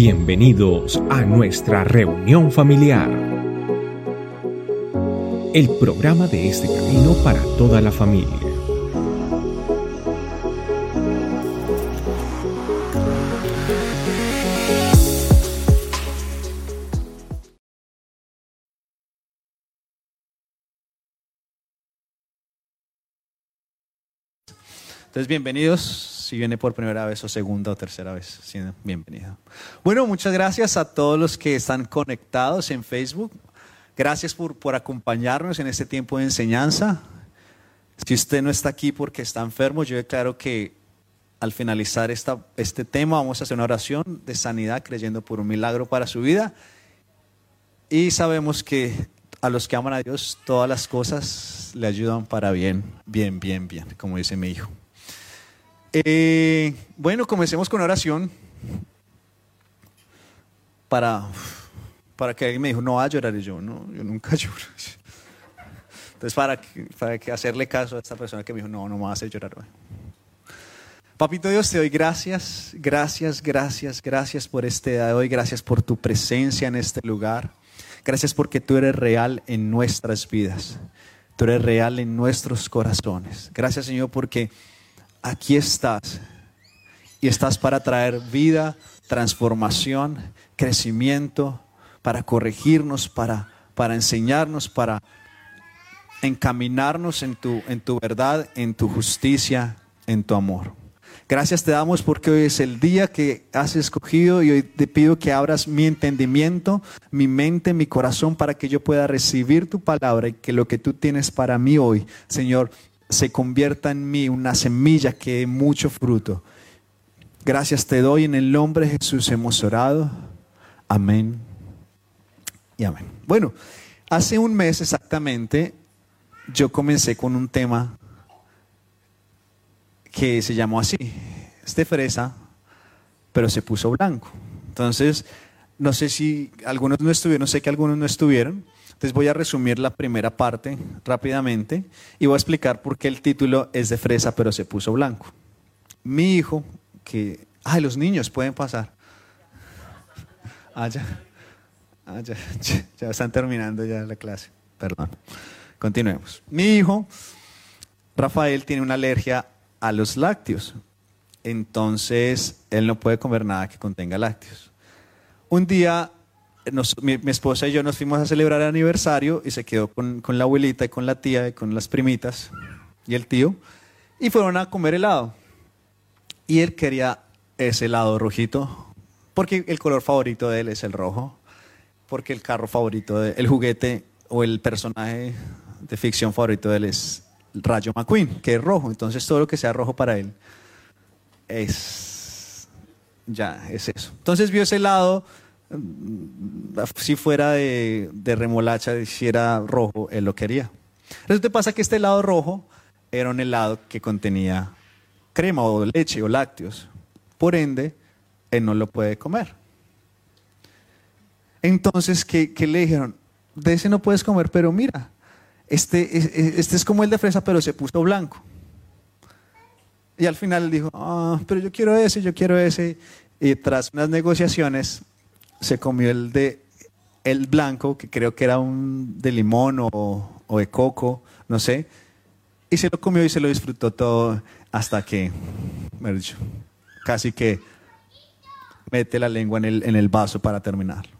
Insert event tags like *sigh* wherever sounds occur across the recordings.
Bienvenidos a nuestra reunión familiar. El programa de este camino para toda la familia. Entonces, bienvenidos. Si viene por primera vez o segunda o tercera vez, sí, bienvenido. Bueno, muchas gracias a todos los que están conectados en Facebook. Gracias por, por acompañarnos en este tiempo de enseñanza. Si usted no está aquí porque está enfermo, yo declaro que al finalizar esta, este tema vamos a hacer una oración de sanidad creyendo por un milagro para su vida. Y sabemos que a los que aman a Dios todas las cosas le ayudan para bien, bien, bien, bien, como dice mi hijo. Eh, bueno, comencemos con oración para, para que alguien me dijo, no va a llorar y yo, no, yo nunca *laughs* lloro. Entonces, para, para que hacerle caso a esta persona que me dijo, no, no me va a hacer llorar. Papito Dios, te doy gracias, gracias, gracias, gracias por este día de hoy, gracias por tu presencia en este lugar, gracias porque tú eres real en nuestras vidas, tú eres real en nuestros corazones. Gracias Señor porque aquí estás y estás para traer vida, transformación, crecimiento, para corregirnos, para, para enseñarnos, para encaminarnos en tu, en tu verdad, en tu justicia, en tu amor. Gracias te damos porque hoy es el día que has escogido y hoy te pido que abras mi entendimiento, mi mente, mi corazón para que yo pueda recibir tu palabra y que lo que tú tienes para mí hoy, Señor, se convierta en mí una semilla que dé mucho fruto. Gracias te doy en el nombre de Jesús hemos orado. Amén y amén. Bueno, hace un mes exactamente yo comencé con un tema que se llamó así, este fresa, pero se puso blanco. Entonces, no sé si algunos no estuvieron, sé que algunos no estuvieron. Entonces voy a resumir la primera parte rápidamente y voy a explicar por qué el título es de fresa pero se puso blanco. Mi hijo, que... Ay, los niños pueden pasar. Ah, ya. Ah, ya, ya están terminando ya la clase. Perdón. Continuemos. Mi hijo, Rafael, tiene una alergia a los lácteos. Entonces, él no puede comer nada que contenga lácteos. Un día mi, esposa y yo nos fuimos a celebrar el aniversario y se quedó con, la abuelita y con la tía y con las primitas y el tío y fueron a comer helado. Y él quería ese helado rojito porque el color favorito de él es el rojo, porque el carro favorito, de, el juguete o el personaje de ficción favorito de él es Rayo McQueen, que es rojo. Entonces todo lo que sea rojo para él es ya es eso. Entonces vio ese helado si fuera de, remolacha, si era rojo, él lo quería. Resulta pasa que este helado rojo era un helado que contenía crema o leche o lácteos. Por ende, él no lo puede comer. Entonces, ¿qué, le dijeron? De ese no puedes comer, pero mira, este, este es como el de fresa, pero se puso blanco. Y al final dijo, ah, pero yo quiero ese, yo quiero ese. Y tras unas negociaciones, se comió el de el blanco, que creo que era un de limón o, o, de coco, no sé, y se lo comió y se lo disfrutó todo hasta que, casi que mete la lengua en el, en el vaso para terminarlo.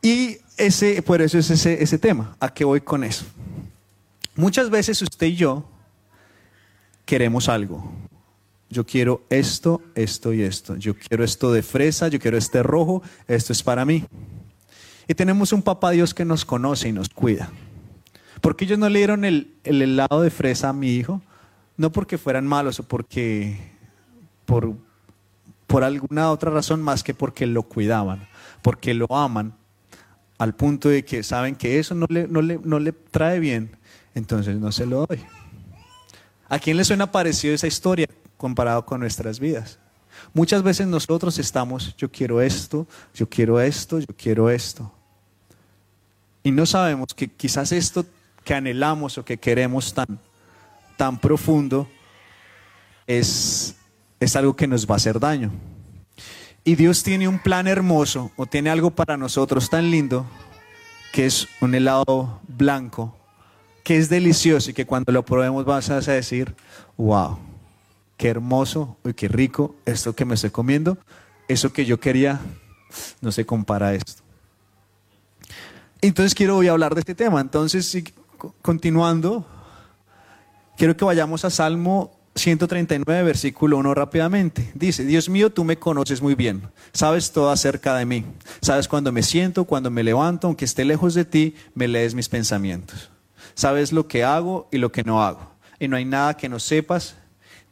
Y ese, por eso es ese, ese tema. ¿A qué voy con eso? Muchas veces usted y yo queremos algo, yo quiero esto, esto y esto. Yo quiero esto de fresa, yo quiero este rojo, esto es para mí. Y tenemos un papá Dios que nos conoce y nos cuida. ¿Por qué ellos no le dieron el, helado de fresa a mi hijo? No porque fueran malos o porque por, por alguna otra razón más que porque lo cuidaban, porque lo aman, al punto de que saben que eso no le, no le, no le trae bien, entonces no se lo doy. ¿A quién le suena parecido esa historia? Comparado con nuestras vidas. Muchas veces nosotros estamos, yo quiero esto, yo quiero esto, yo quiero esto. Y no sabemos que quizás esto que anhelamos o que queremos tan, tan profundo es, es algo que nos va a hacer daño. Y Dios tiene un plan hermoso o tiene algo para nosotros tan lindo que es un helado blanco, que es delicioso y que cuando lo probemos vas a decir, wow, qué hermoso y qué rico esto que me estoy comiendo. Eso que yo quería no se compara a esto. Entonces quiero hoy hablar de este tema. Entonces, continuando, quiero que vayamos a Salmo 139, versículo 1 rápidamente. Dice, Dios mío, tú me conoces muy bien, sabes todo acerca de mí, sabes cuando me siento, cuando me levanto, aunque esté lejos de ti, me lees mis pensamientos. Sabes lo que hago y lo que no hago. Y no hay nada que no sepas.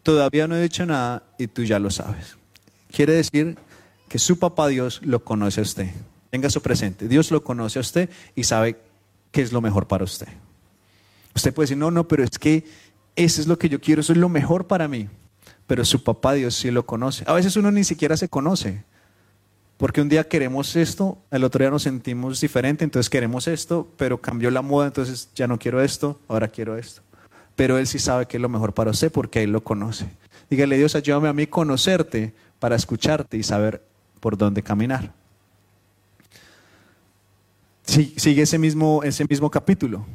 Todavía no he dicho nada y tú ya lo sabes. Quiere decir que su papá Dios lo conoce a usted. Tenga su presente. Dios lo conoce a usted y sabe qué es lo mejor para usted. Usted puede decir, no, no, pero es que eso es lo que yo quiero, eso es lo mejor para mí. Pero su papá Dios sí lo conoce. A veces uno ni siquiera se conoce. Porque un día queremos esto, el otro día nos sentimos diferente, entonces queremos esto, pero cambió la moda, entonces ya no quiero esto, ahora quiero esto. Pero Él sí sabe que es lo mejor para usted porque Él lo conoce. Dígale, Dios, ayúdame a mí conocerte para escucharte y saber por dónde caminar. sigue ese mismo, ese mismo capítulo.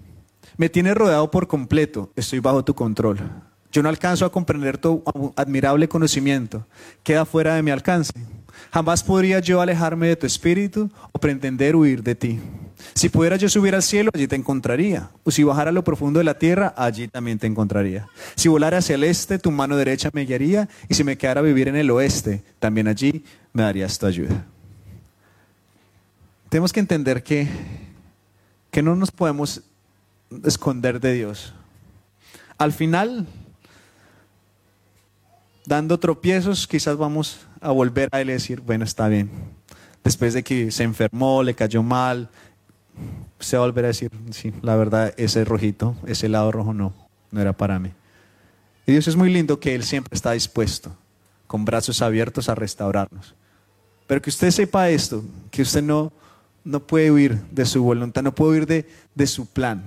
Me tienes rodeado por completo, estoy bajo tu control. Yo no alcanzo a comprender tu admirable conocimiento, queda fuera de mi alcance. Jamás podría yo alejarme de tu espíritu o pretender huir de ti. Si pudiera yo subir al cielo, allí te encontraría. O si bajara a lo profundo de la tierra, allí también te encontraría. Si volara hacia el este, tu mano derecha me guiaría. Y si me quedara a vivir en el oeste, también allí me darías tu ayuda. Tenemos que entender que, que no nos podemos esconder de Dios. Al final, dando tropiezos, quizás vamos a volver a Él y decir, bueno, está bien. Después de que se enfermó, le cayó mal, se va a volver a decir, sí, la verdad, ese rojito, ese lado rojo no, no era para mí. Y Dios es muy lindo que Él siempre está dispuesto, con brazos abiertos a restaurarnos. Pero que usted sepa esto, que usted no, no puede huir de su voluntad, no puede huir de, de su plan.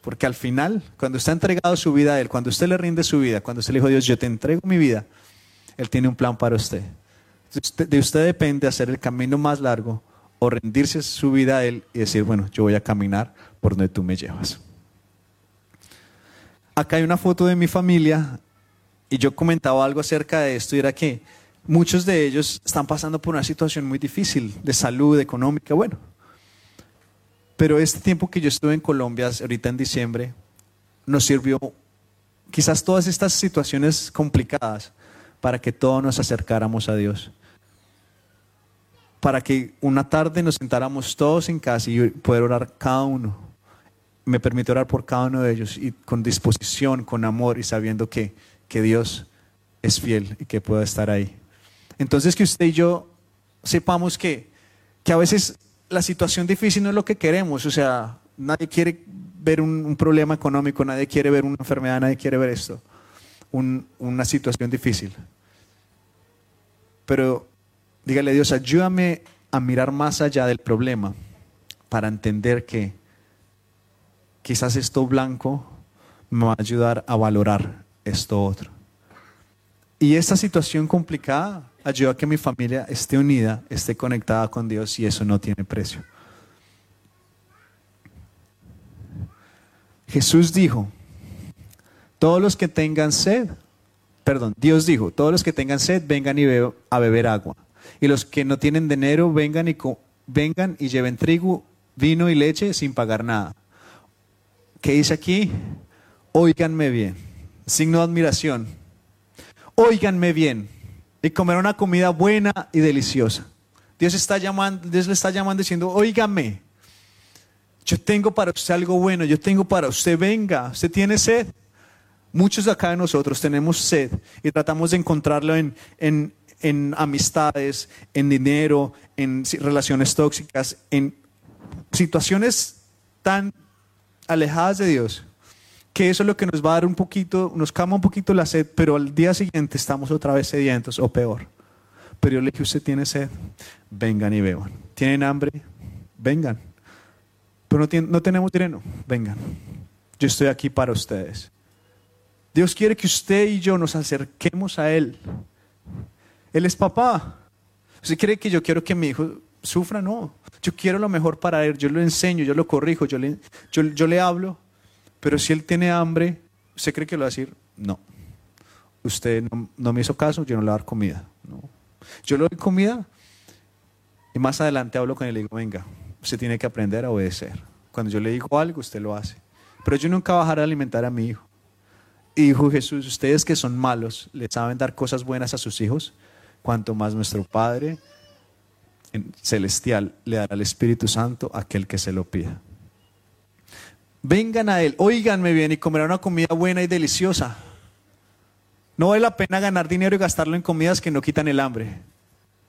Porque al final, cuando usted ha entregado su vida a Él, cuando usted le rinde su vida, cuando usted le dijo, Dios, yo te entrego mi vida, Él tiene un plan para usted. De usted depende hacer el camino más largo o rendirse su vida a Él y decir, bueno, yo voy a caminar por donde tú me llevas. Acá hay una foto de mi familia y yo comentaba algo acerca de esto y era que muchos de ellos están pasando por una situación muy difícil de salud, económica, bueno, pero este tiempo que yo estuve en Colombia, ahorita en diciembre, nos sirvió quizás todas estas situaciones complicadas para que todos nos acercáramos a Dios. Para que una tarde nos sentáramos todos en casa y poder orar cada uno. Me permite orar por cada uno de ellos y con disposición, con amor y sabiendo que, que Dios es fiel y que pueda estar ahí. Entonces que usted y yo sepamos que, que a veces la situación difícil no es lo que queremos, o sea, nadie quiere ver un, problema económico, nadie quiere ver una enfermedad, nadie quiere ver esto, una situación difícil. Pero dígale a Dios, ayúdame a mirar más allá del problema para entender que quizás esto blanco me va a ayudar a valorar esto otro. Y esta situación complicada ayuda a que mi familia esté unida, esté conectada con Dios y eso no tiene precio. Jesús dijo, todos los que tengan sed, perdón, Dios dijo, todos los que tengan sed vengan y a beber agua. Y los que no tienen dinero vengan y, vengan y lleven trigo, vino y leche sin pagar nada. ¿Qué dice aquí? Óiganme bien. Signo de admiración. Óiganme bien y comer una comida buena y deliciosa. Dios, está llamando, Dios le está llamando diciendo, óigame, yo tengo para usted algo bueno, yo tengo para usted, venga, usted tiene sed. Muchos de acá de nosotros tenemos sed y tratamos de encontrarlo en, en, en amistades, en dinero, en relaciones tóxicas, en situaciones tan alejadas de Dios que eso es lo que nos va a dar un poquito, nos calma un poquito la sed, pero al día siguiente estamos otra vez sedientos o peor. Pero yo le dije, usted tiene sed, vengan y beban. ¿Tienen hambre? Vengan. Pero no, no tenemos dinero, vengan. Yo estoy aquí para ustedes. Dios quiere que usted y yo nos acerquemos a Él. Él es papá. ¿Usted cree que yo quiero que mi hijo sufra? No. Yo quiero lo mejor para él. Yo lo enseño, yo lo corrijo, yo le, yo, le hablo. Pero si él tiene hambre, ¿usted cree que lo va a decir? No. Usted no, me hizo caso, yo no le voy a dar comida. No. Yo le doy comida y más adelante hablo con él y digo, venga, usted tiene que aprender a obedecer. Cuando yo le digo algo, usted lo hace. Pero yo nunca bajaré a alimentar a mi hijo. Y dijo Jesús, ustedes que son malos, le saben dar cosas buenas a sus hijos, cuanto más nuestro Padre celestial le dará el Espíritu Santo a aquel que se lo pida. Vengan a Él, oíganme bien y comerán una comida buena y deliciosa. No vale la pena ganar dinero y gastarlo en comidas que no quitan el hambre.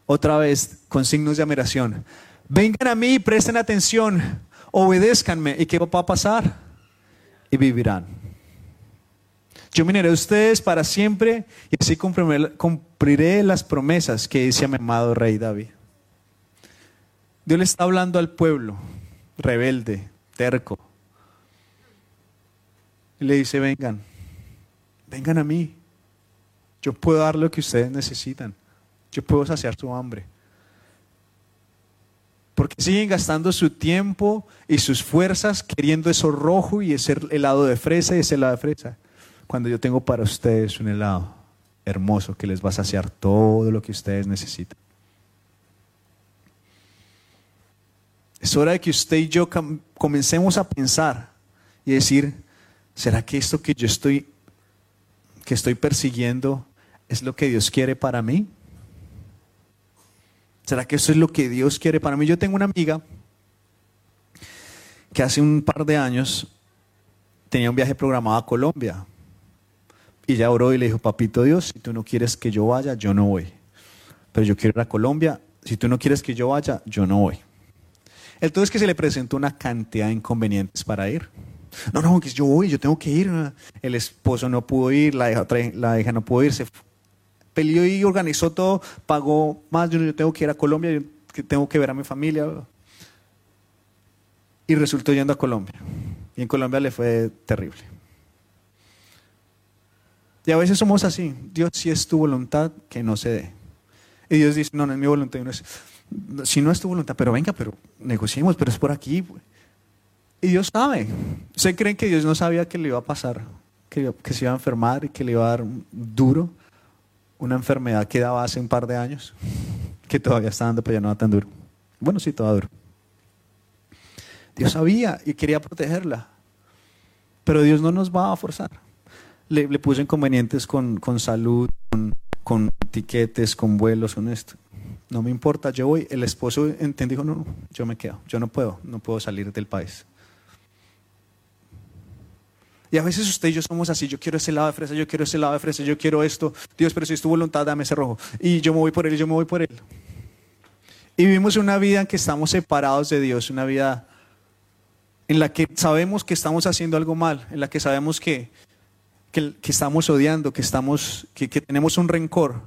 Otra vez, con signos de admiración. Vengan a mí y presten atención, obedézcanme. ¿Y qué va a pasar? Y vivirán. Yo miraré a ustedes para siempre y así cumpliré, las promesas que dice a mi amado rey David. Dios le está hablando al pueblo rebelde, terco. Y le dice, vengan, vengan a mí. Yo puedo dar lo que ustedes necesitan. Yo puedo saciar su hambre. Porque siguen gastando su tiempo y sus fuerzas queriendo eso rojo y ese helado de fresa y ese helado de fresa cuando yo tengo para ustedes un helado hermoso que les va a saciar todo lo que ustedes necesitan. Es hora de que usted y yo comencemos a pensar y decir, ¿será que esto que yo estoy que estoy persiguiendo es lo que Dios quiere para mí? ¿Será que eso es lo que Dios quiere para mí? Yo tengo una amiga que hace un par de años tenía un viaje programado a Colombia y ella oró y le dijo, papito Dios, si tú no quieres que yo vaya, yo no voy. Pero yo quiero ir a Colombia, si tú no quieres que yo vaya, yo no voy. Entonces que se le presentó una cantidad de inconvenientes para ir. No, no, que yo voy, yo tengo que ir. El esposo no pudo ir, la hija, la hija no pudo ir, se peleó y organizó todo, pagó más, yo, yo tengo que ir a Colombia, yo tengo que ver a mi familia. Y resultó yendo a Colombia. Y en Colombia le fue terrible. Y a veces somos así. Dios, si es tu voluntad, que no se dé. Y Dios dice, no, no es mi voluntad. si no es tu voluntad, pero venga, pero negociemos, pero es por aquí. Y Dios sabe. ¿Usted cree que Dios no sabía que le iba a pasar? Que, que se iba a enfermar y que le iba a dar duro una enfermedad que daba hace un par de años, que todavía está dando, pero ya no va tan duro. Bueno, sí, todavía duro. Dios sabía y quería protegerla. Pero Dios no nos va a forzar le, le puso inconvenientes con, con salud, con, con, tiquetes, con vuelos, con esto. No me importa, yo voy. El esposo entendió, dijo, no, no, yo me quedo, yo no puedo, no puedo salir del país. Y a veces usted y yo somos así, yo quiero ese lado de fresa, yo quiero ese lado de fresa, yo quiero esto. Dios, pero si es tu voluntad, dame ese rojo. Y yo me voy por él, yo me voy por él. Y vivimos una vida en que estamos separados de Dios, una vida en la que sabemos que estamos haciendo algo mal, en la que sabemos que que, estamos odiando, que, estamos, que, tenemos un rencor.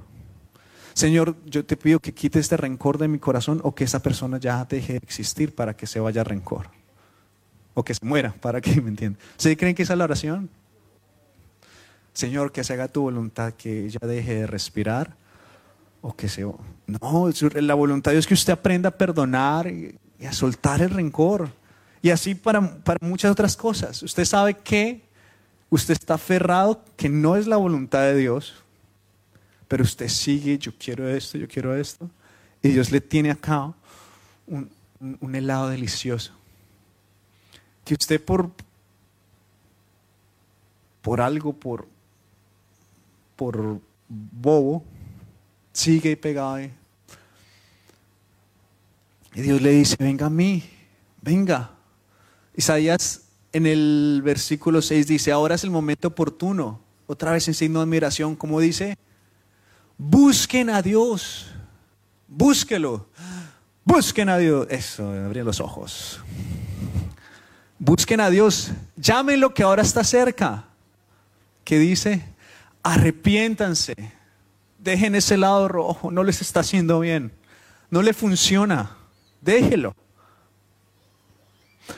Señor, yo te pido que quites este rencor de mi corazón o que esa persona ya deje de existir para que se vaya rencor. O que se muera, para que me entiendan. ¿Se creen que esa es la oración? Señor, que se haga tu voluntad, que ella deje de respirar o que se... No, la voluntad de Dios es que usted aprenda a perdonar y, a soltar el rencor. Y así para, para muchas otras cosas. Usted sabe que Usted está aferrado que no es la voluntad de Dios, pero usted sigue, yo quiero esto, yo quiero esto. Y Dios le tiene acá un, helado delicioso. Que usted por, por algo, por, por bobo, sigue pegado ahí. Y Dios le dice, venga a mí, venga. Isaías en el versículo 6 dice, ahora es el momento oportuno. Otra vez en signo de admiración, como dice, busquen a Dios, búsquelo, busquen a Dios. Eso, abrir los ojos. Busquen a Dios, llámenlo que ahora está cerca. Que dice, arrepiéntanse, dejen ese lado rojo, no les está haciendo bien, no le funciona, déjelo.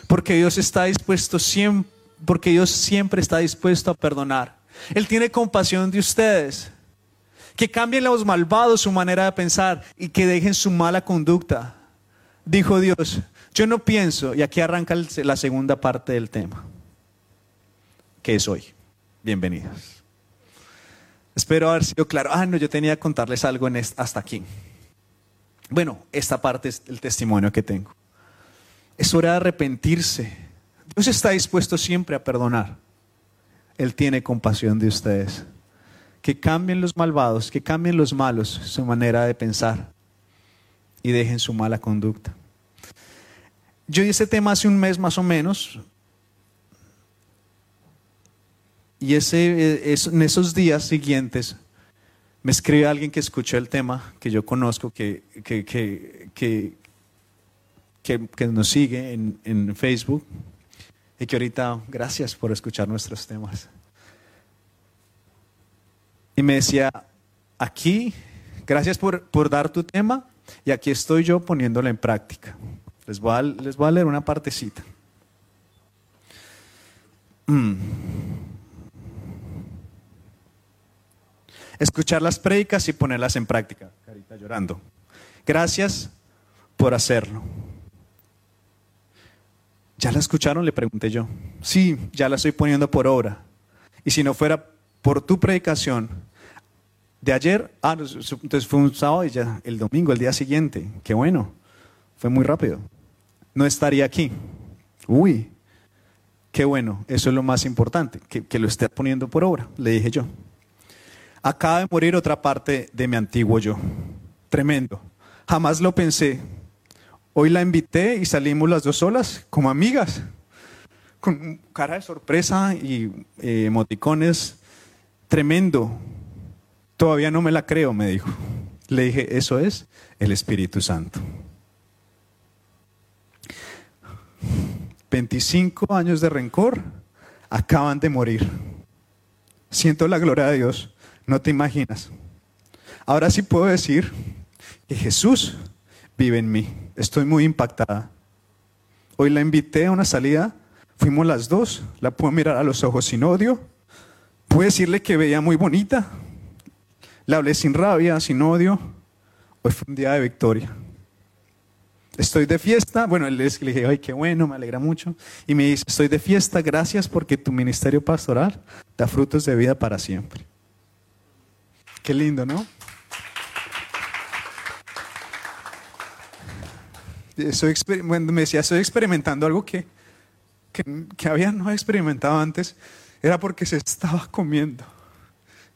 Porque Dios está dispuesto siempre, porque Dios siempre está dispuesto a perdonar. Él tiene compasión de ustedes. Que cambien los malvados su manera de pensar y que dejen su mala conducta. Dijo Dios, yo no pienso, y aquí arranca la segunda parte del tema, que es hoy. Bienvenidos. Espero haber sido claro. Ah, no, yo tenía que contarles algo en hasta aquí. Bueno, esta parte es el testimonio que tengo. Es hora de arrepentirse. Dios está dispuesto siempre a perdonar. Él tiene compasión de ustedes. Que cambien los malvados, que cambien los malos su manera de pensar y dejen su mala conducta. Yo di ese tema hace un mes más o menos. Y ese, en esos días siguientes me escribe alguien que escuchó el tema, que yo conozco, que, que, que nos sigue en, en Facebook y que ahorita, gracias por escuchar nuestros temas. Y me decía, aquí, gracias por, por dar tu tema y aquí estoy yo poniéndolo en práctica. Les voy a, les voy a leer una partecita. Mm. Escuchar las prédicas y ponerlas en práctica. Carita llorando. Gracias por hacerlo. ¿Ya la escucharon? Le pregunté yo. Sí, ya la estoy poniendo por obra. Y si no fuera por tu predicación de ayer, ah, entonces fue un sábado y ya el domingo, el día siguiente. Qué bueno. Fue muy rápido. No estaría aquí. Uy, qué bueno. Eso es lo más importante, que, que lo esté poniendo por obra, le dije yo. Acaba de morir otra parte de mi antiguo yo. Tremendo. Jamás lo pensé Hoy la invité y salimos las dos solas como amigas, con cara de sorpresa y eh, emoticones. Tremendo. Todavía no me la creo, me dijo. Le dije, eso es el Espíritu Santo. 25 años de rencor acaban de morir. Siento la gloria de Dios, no te imaginas. Ahora sí puedo decir que Jesús vive en mí. Estoy muy impactada. Hoy la invité a una salida, fuimos las dos, la puedo mirar a los ojos sin odio, puedo decirle que veía muy bonita, le hablé sin rabia, sin odio. Hoy fue un día de victoria. Estoy de fiesta. Bueno, le dije, ay, qué bueno, me alegra mucho. Y me dice, estoy de fiesta, gracias porque tu ministerio pastoral da frutos de vida para siempre. Qué lindo, ¿no? Estoy, me decía, estoy experimentando algo que, que, había no experimentado antes, era porque se estaba comiendo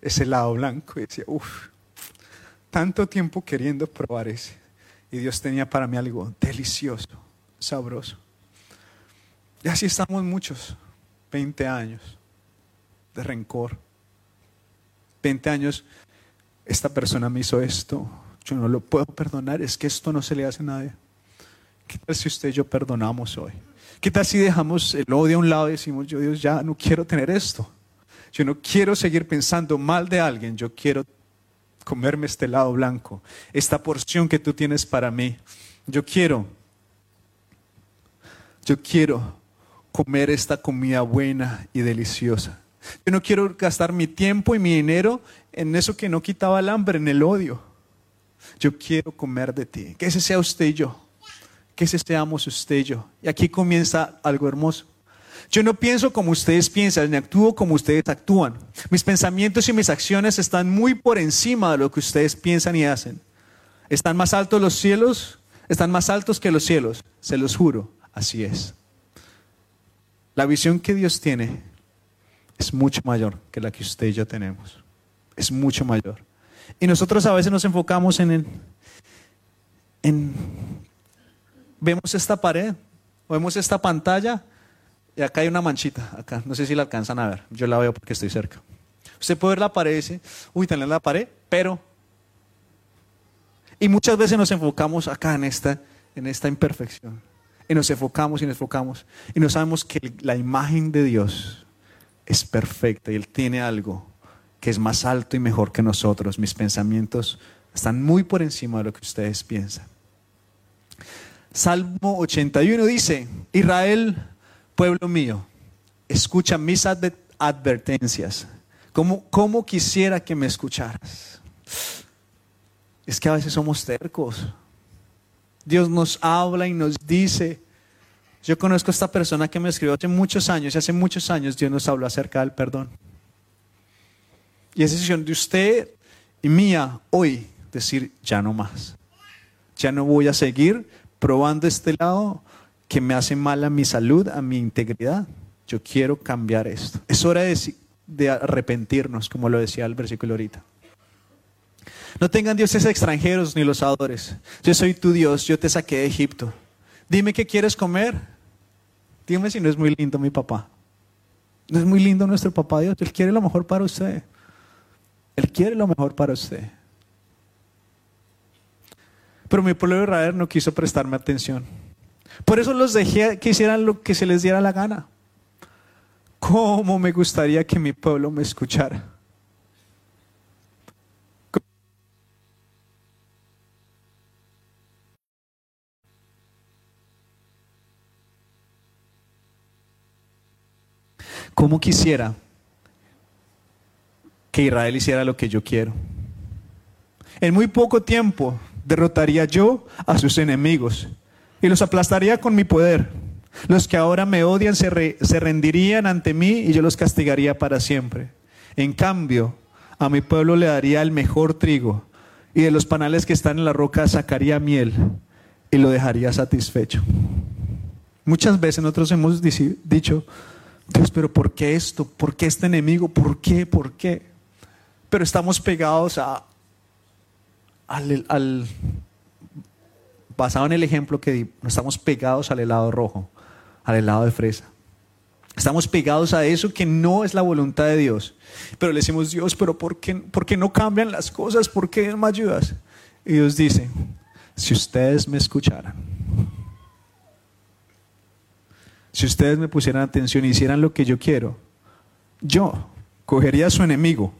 ese helado blanco. Y decía, uff, tanto tiempo queriendo probar ese. Y Dios tenía para mí algo delicioso, sabroso. Y así estamos muchos, 20 años de rencor. 20 años, esta persona me hizo esto, yo no lo puedo perdonar, es que esto no se le hace a nadie. ¿Qué tal si usted y yo perdonamos hoy? ¿Qué tal si dejamos el odio a un lado y decimos, yo Dios ya no quiero tener esto? Yo no quiero seguir pensando mal de alguien, yo quiero comerme este lado blanco, esta porción que tú tienes para mí. Yo quiero, yo quiero comer esta comida buena y deliciosa. Yo no quiero gastar mi tiempo y mi dinero en eso que no quitaba el hambre, en el odio. Yo quiero comer de ti. Que ese sea usted y yo que seamos usted y yo. Y aquí comienza algo hermoso. Yo no pienso como ustedes piensan, ni actúo como ustedes actúan. Mis pensamientos y mis acciones están muy por encima de lo que ustedes piensan y hacen. ¿Están más altos los cielos? Están más altos que los cielos, se los juro, así es. La visión que Dios tiene es mucho mayor que la que usted y yo tenemos. Es mucho mayor. Y nosotros a veces nos enfocamos en, en vemos esta pared, vemos esta pantalla y acá hay una manchita, acá, no sé si la alcanzan a ver, yo la veo porque estoy cerca. Usted puede ver la pared y dice, uy, tener la pared, pero... Y muchas veces nos enfocamos acá en esta, en esta imperfección. Y nos enfocamos y nos enfocamos. Y no sabemos que la imagen de Dios es perfecta y Él tiene algo que es más alto y mejor que nosotros. Mis pensamientos están muy por encima de lo que ustedes piensan. Salmo 81 dice, Israel, pueblo mío, escucha mis advertencias. ¿Cómo, ¿Cómo quisiera que me escucharas? Es que a veces somos tercos. Dios nos habla y nos dice. Yo conozco a esta persona que me escribió hace muchos años y hace muchos años Dios nos habló acerca del perdón. Y es decisión de usted y mía hoy decir, ya no más. Ya no voy a seguir probando este lado que me hace mal a mi salud, a mi integridad. Yo quiero cambiar esto. Es hora de, de arrepentirnos, como lo decía el versículo ahorita. No tengan dioses extranjeros ni los adores. Yo soy tu Dios, yo te saqué de Egipto. Dime qué quieres comer. Dime si no es muy lindo mi papá. No es muy lindo nuestro papá Dios. Él quiere lo mejor para usted. Él quiere lo mejor para usted. Pero mi pueblo de Israel no quiso prestarme atención. Por eso los dejé que hicieran lo que se les diera la gana. ¿Cómo me gustaría que mi pueblo me escuchara? ¿Cómo quisiera que Israel hiciera lo que yo quiero? En muy poco tiempo derrotaría yo a sus enemigos y los aplastaría con mi poder. Los que ahora me odian se, rendirían ante mí y yo los castigaría para siempre. En cambio, a mi pueblo le daría el mejor trigo y de los panales que están en la roca sacaría miel y lo dejaría satisfecho. Muchas veces nosotros hemos dicho, Dios, pero ¿por qué esto? ¿Por qué este enemigo? ¿Por qué? ¿Por qué? Pero estamos pegados a, al, basado en el ejemplo que di, estamos pegados al helado rojo, al helado de fresa. Estamos pegados a eso que no es la voluntad de Dios. Pero le decimos, Dios, pero ¿por qué, ¿por qué no cambian las cosas? ¿Por qué no me ayudas? Y Dios dice, si ustedes me escucharan, si ustedes me pusieran atención y hicieran lo que yo quiero, yo cogería a su enemigo,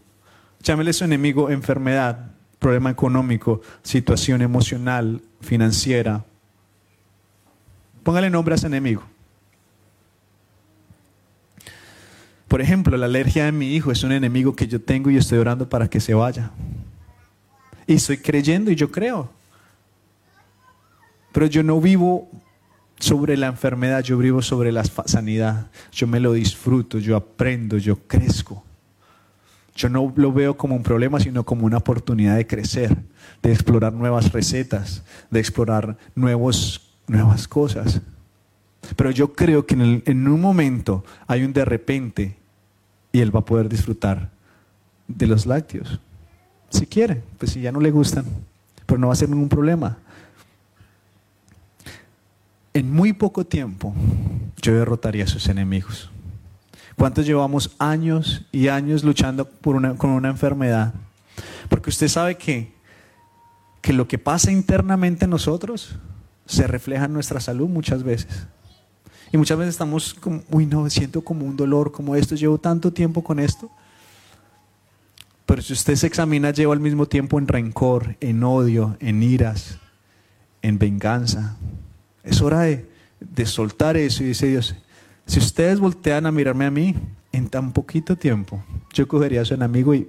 llámele su enemigo enfermedad, problema económico, situación emocional, financiera. Póngale nombre a ese enemigo. Por ejemplo, la alergia de mi hijo es un enemigo que yo tengo y estoy orando para que se vaya. Y estoy creyendo y yo creo. Pero yo no vivo sobre la enfermedad, yo vivo sobre la sanidad. Yo me lo disfruto, yo aprendo, yo crezco. Yo no lo veo como un problema, sino como una oportunidad de crecer, de explorar nuevas recetas, de explorar nuevos, nuevas cosas. Pero yo creo que en, en un momento hay un de repente y él va a poder disfrutar de los lácteos. Si quiere, pues si ya no le gustan, pero no va a ser ningún problema en muy poco tiempo yo derrotaría a sus enemigos. ¿Cuántos llevamos años y años luchando con una enfermedad? Porque usted sabe que, que lo que pasa internamente en nosotros se refleja en nuestra salud muchas veces. Y muchas veces estamos como, uy, no, siento como un dolor, como esto, llevo tanto tiempo con esto. Pero si usted se examina, lleva al mismo tiempo en rencor, en odio, en iras, en venganza, es hora de, soltar eso y dice Dios, si ustedes voltean a mirarme a mí, en tan poquito tiempo, yo cogería a su enemigo y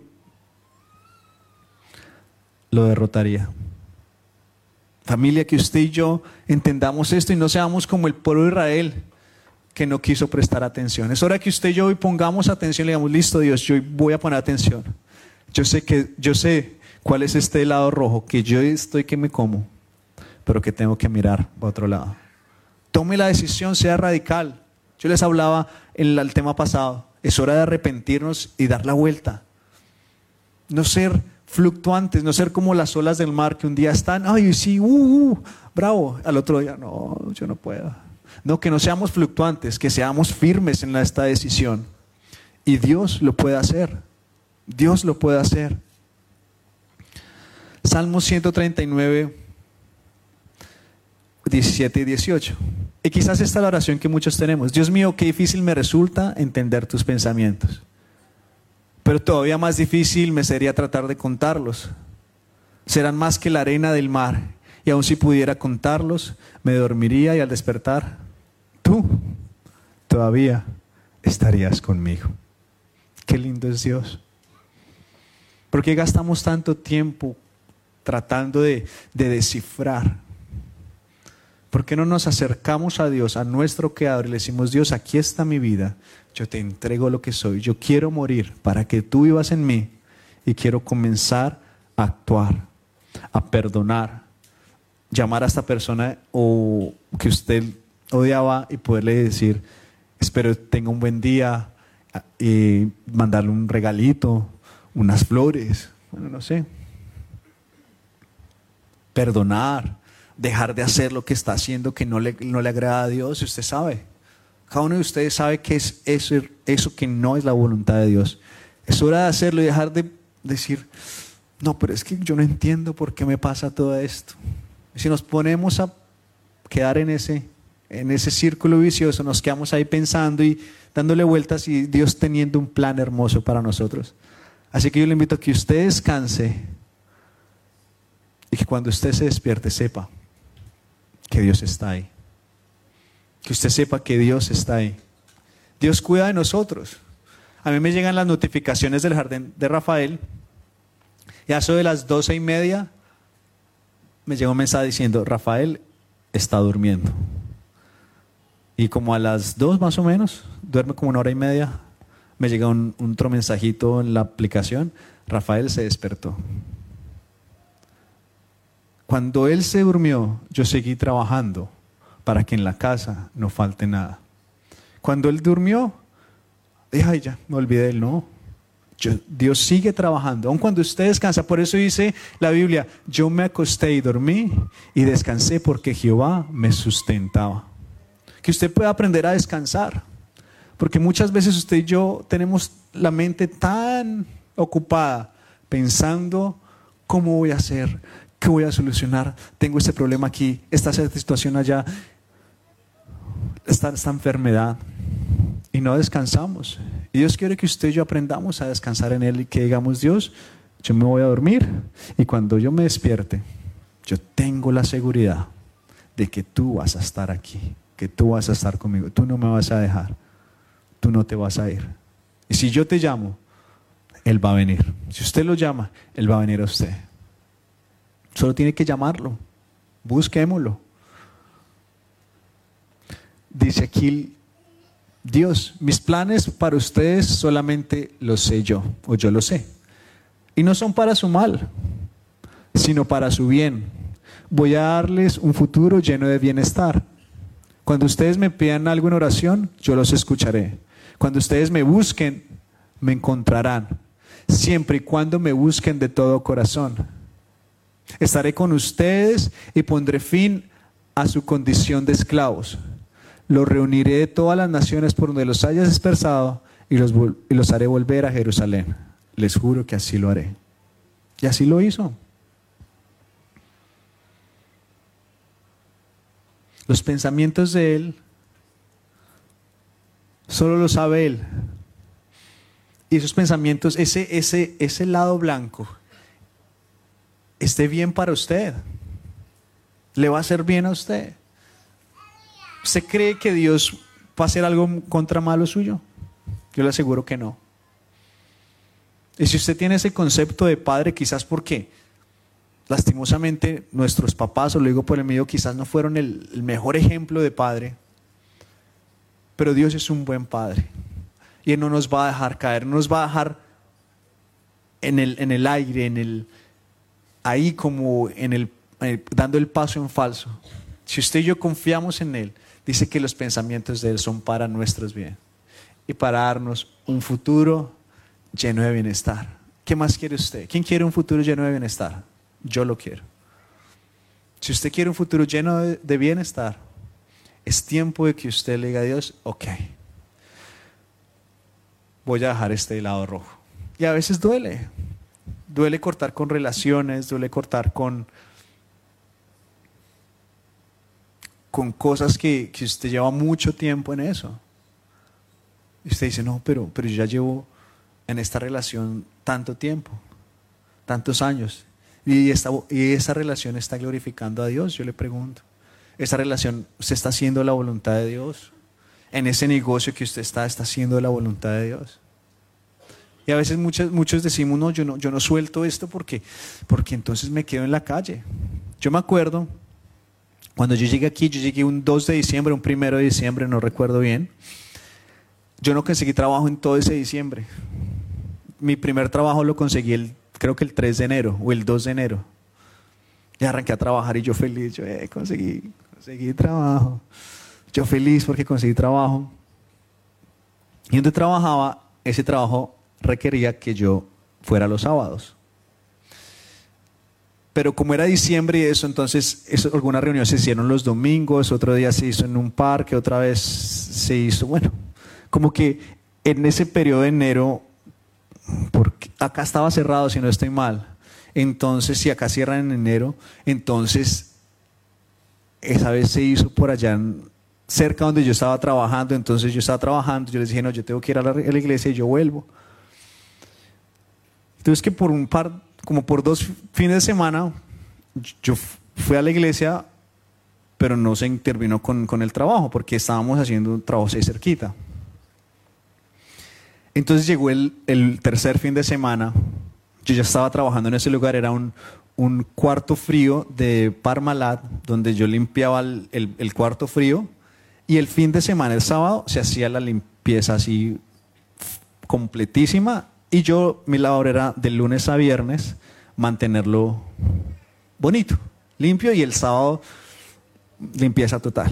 lo derrotaría. Familia, que usted y yo entendamos esto y no seamos como el pueblo de Israel que no quiso prestar atención. Es hora que usted y yo hoy pongamos atención y digamos, listo Dios, yo voy a poner atención. Yo sé que, yo sé cuál es este lado rojo, que yo estoy que me como pero que tengo que mirar para otro lado. Tome la decisión, sea radical. Yo les hablaba en el tema pasado, es hora de arrepentirnos y dar la vuelta. No ser fluctuantes, no ser como las olas del mar que un día están, ay, sí, uh, uh, bravo, al otro día, no, yo no puedo. No, que no seamos fluctuantes, que seamos firmes en esta decisión. Y Dios lo puede hacer. Dios lo puede hacer. Salmo 139 17 y 18. Y quizás esta es la oración que muchos tenemos. Dios mío, qué difícil me resulta entender tus pensamientos. Pero todavía más difícil me sería tratar de contarlos. Serán más que la arena del mar. Y aun si pudiera contarlos, me dormiría y al despertar, tú todavía estarías conmigo. Qué lindo es Dios. ¿Por qué gastamos tanto tiempo tratando de, de descifrar? ¿Por qué no nos acercamos a Dios, a nuestro Creador, y le decimos, Dios, aquí está mi vida, yo te entrego lo que soy, yo quiero morir para que tú vivas en mí y quiero comenzar a actuar, a perdonar, llamar a esta persona o que usted odiaba y poderle decir, espero tenga un buen día y mandarle un regalito, unas flores, bueno, no sé. Perdonar, dejar de hacer lo que está haciendo que no le, no le agrada a Dios, usted sabe. Cada uno de ustedes sabe que es eso, eso que no es la voluntad de Dios. Es hora de hacerlo y dejar de decir, no, pero es que yo no entiendo por qué me pasa todo esto. si nos ponemos a quedar en ese, en ese círculo vicioso, nos quedamos ahí pensando y dándole vueltas y Dios teniendo un plan hermoso para nosotros. Así que yo le invito a que usted descanse y que cuando usted se despierte sepa que Dios está ahí. Que usted sepa que Dios está ahí. Dios cuida de nosotros. A mí me llegan las notificaciones del jardín de Rafael y a eso de las doce y media me llegó un mensaje diciendo, Rafael está durmiendo. Y como a las dos más o menos, duerme como una hora y media, me llega un, otro mensajito en la aplicación, Rafael se despertó. Cuando él se durmió, yo seguí trabajando para que en la casa no falte nada. Cuando él durmió, dije, ay, ya, me olvidé de él, no. Dios sigue trabajando, aun cuando usted descansa. Por eso dice la Biblia, yo me acosté y dormí y descansé porque Jehová me sustentaba. Que usted pueda aprender a descansar. Porque muchas veces usted y yo tenemos la mente tan ocupada pensando cómo voy a hacer, qué voy a solucionar, tengo este problema aquí, esta situación allá, esta, esta enfermedad. Y no descansamos. Y Dios quiere que usted y yo aprendamos a descansar en Él y que digamos, Dios, yo me voy a dormir y cuando yo me despierte, yo tengo la seguridad de que tú vas a estar aquí, que tú vas a estar conmigo, tú no me vas a dejar tú no te vas a ir. Y si yo te llamo, Él va a venir. Si usted lo llama, Él va a venir a usted. Solo tiene que llamarlo. Busquémoslo. Dice aquí Dios, mis planes para ustedes solamente los sé yo, o yo lo sé. Y no son para su mal, sino para su bien. Voy a darles un futuro lleno de bienestar. Cuando ustedes me pidan algo en oración, yo los escucharé. Cuando ustedes me busquen, me encontrarán, siempre y cuando me busquen de todo corazón. Estaré con ustedes y pondré fin a su condición de esclavos. Los reuniré de todas las naciones por donde los hayas dispersado y los, y los haré volver a Jerusalén. Les juro que así lo haré. Y así lo hizo. Los pensamientos de Él Solo lo sabe Él. Y esos pensamientos, ese, ese, ese lado blanco, esté bien para usted. Le va a hacer bien a usted. ¿Usted cree que Dios va a hacer algo contra malo suyo? Yo le aseguro que no. Y si usted tiene ese concepto de padre, quizás porque lastimosamente nuestros papás, o lo digo por el medio, quizás no fueron el, mejor ejemplo de padre, pero Dios es un buen Padre. Y Él no nos va a dejar caer, no nos va a dejar en el, en el aire, en el, ahí como en el, eh, dando el paso en falso. Si usted y yo confiamos en Él, dice que los pensamientos de Él son para nuestros bien y para darnos un futuro lleno de bienestar. ¿Qué más quiere usted? ¿Quién quiere un futuro lleno de bienestar? Yo lo quiero. Si usted quiere un futuro lleno de bienestar, es tiempo de que usted le diga a Dios, ok, voy a dejar este lado rojo. Y a veces duele. Duele cortar con relaciones, duele cortar con, con cosas que, que usted lleva mucho tiempo en eso. Y usted dice, no, pero, pero yo ya llevo en esta relación tanto tiempo, tantos años. Y, esta, y esa relación está glorificando a Dios, yo le pregunto esa relación, ¿se está haciendo la voluntad de Dios? En ese negocio que usted está, ¿está haciendo la voluntad de Dios? Y a veces muchos, muchos decimos, no yo, no, yo no suelto esto porque, porque entonces me quedo en la calle. Yo me acuerdo, cuando yo llegué aquí, yo llegué un 2 de diciembre, un 1 de diciembre, no recuerdo bien. Yo no conseguí trabajo en todo ese diciembre. Mi primer trabajo lo conseguí el, creo que el 3 de enero o el 2 de enero. Y arranqué a trabajar y yo feliz, yo eh, conseguí, conseguí trabajo. Yo feliz porque conseguí trabajo. Y donde trabajaba, ese trabajo requería que yo fuera los sábados. Pero como era diciembre y eso, entonces eso, algunas reuniones se hicieron los domingos, otro día se hizo en un parque, otra vez se hizo, bueno, como que en ese periodo de enero, porque acá estaba cerrado si no estoy mal, entonces si acá cierran en enero, entonces esa vez se hizo por allá cerca donde yo estaba trabajando, entonces yo estaba trabajando, yo les dije, no, yo tengo que ir a la, a la iglesia y yo vuelvo. Entonces que por un par, como por dos fines de semana, yo fui a la iglesia, pero no se intervino con, con el trabajo, porque estábamos haciendo un trabajo ahí cerquita. Entonces llegó el, el, tercer fin de semana, yo ya estaba trabajando en ese lugar, era un, un cuarto frío de Parmalat, donde yo limpiaba el, el, el, cuarto frío, y el fin de semana, el sábado, se hacía la limpieza así completísima y yo, mi labor era de lunes a viernes mantenerlo bonito, limpio y el sábado limpieza total.